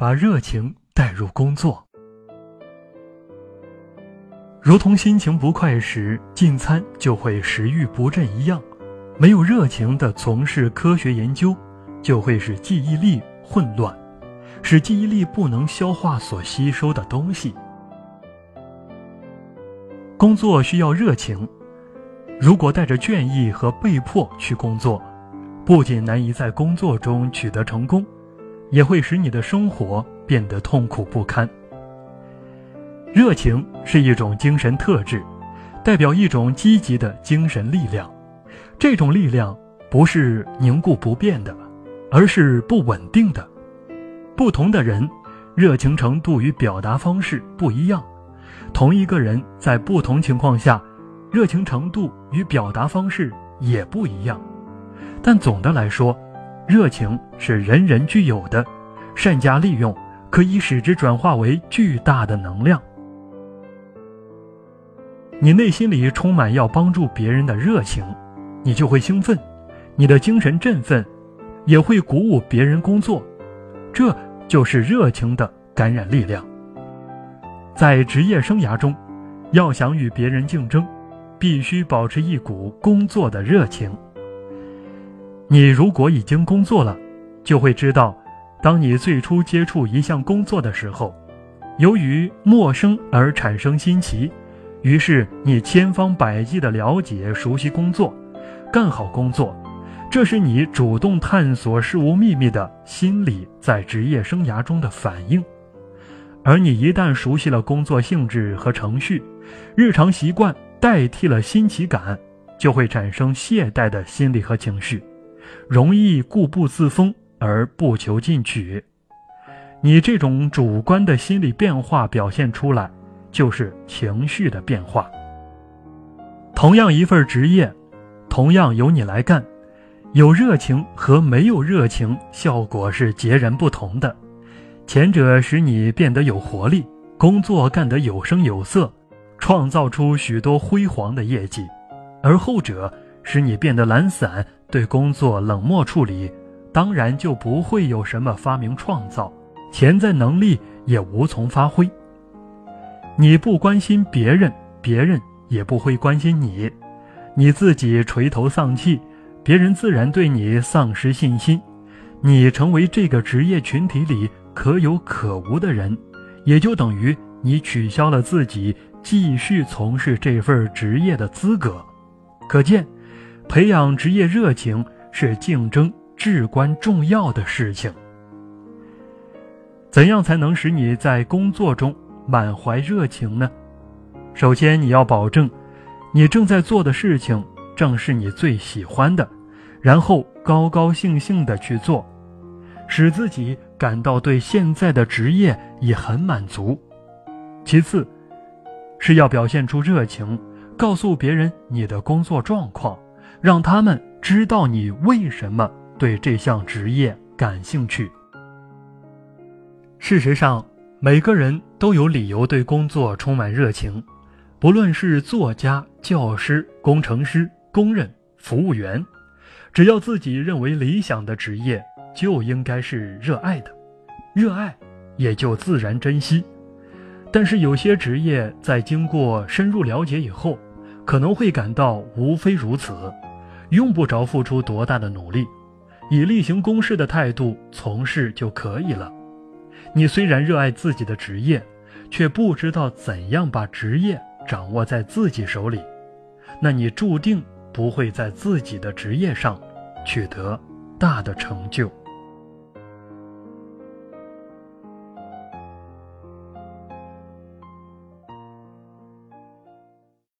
把热情带入工作。如同心情不快时进餐就会食欲不振一样，没有热情的从事科学研究，就会使记忆力混乱，使记忆力不能消化所吸收的东西。工作需要热情，如果带着倦意和被迫去工作，不仅难以在工作中取得成功，也会使你的生活变得痛苦不堪。热情是一种精神特质，代表一种积极的精神力量。这种力量不是凝固不变的，而是不稳定的。不同的人，热情程度与表达方式不一样。同一个人在不同情况下，热情程度与表达方式也不一样。但总的来说，热情是人人具有的，善加利用，可以使之转化为巨大的能量。你内心里充满要帮助别人的热情，你就会兴奋，你的精神振奋，也会鼓舞别人工作，这就是热情的感染力量。在职业生涯中，要想与别人竞争，必须保持一股工作的热情。你如果已经工作了，就会知道，当你最初接触一项工作的时候，由于陌生而产生新奇。于是你千方百计地了解、熟悉工作，干好工作，这是你主动探索事物秘密的心理在职业生涯中的反应。而你一旦熟悉了工作性质和程序，日常习惯代替了新奇感，就会产生懈怠的心理和情绪，容易固步自封而不求进取。你这种主观的心理变化表现出来。就是情绪的变化。同样一份职业，同样由你来干，有热情和没有热情效果是截然不同的。前者使你变得有活力，工作干得有声有色，创造出许多辉煌的业绩；而后者使你变得懒散，对工作冷漠处理，当然就不会有什么发明创造，潜在能力也无从发挥。你不关心别人，别人也不会关心你。你自己垂头丧气，别人自然对你丧失信心。你成为这个职业群体里可有可无的人，也就等于你取消了自己继续从事这份职业的资格。可见，培养职业热情是竞争至关重要的事情。怎样才能使你在工作中？满怀热情呢？首先，你要保证你正在做的事情正是你最喜欢的，然后高高兴兴地去做，使自己感到对现在的职业已很满足。其次，是要表现出热情，告诉别人你的工作状况，让他们知道你为什么对这项职业感兴趣。事实上。每个人都有理由对工作充满热情，不论是作家、教师、工程师、工人、服务员，只要自己认为理想的职业，就应该是热爱的，热爱也就自然珍惜。但是有些职业在经过深入了解以后，可能会感到无非如此，用不着付出多大的努力，以例行公事的态度从事就可以了。你虽然热爱自己的职业，却不知道怎样把职业掌握在自己手里，那你注定不会在自己的职业上取得大的成就。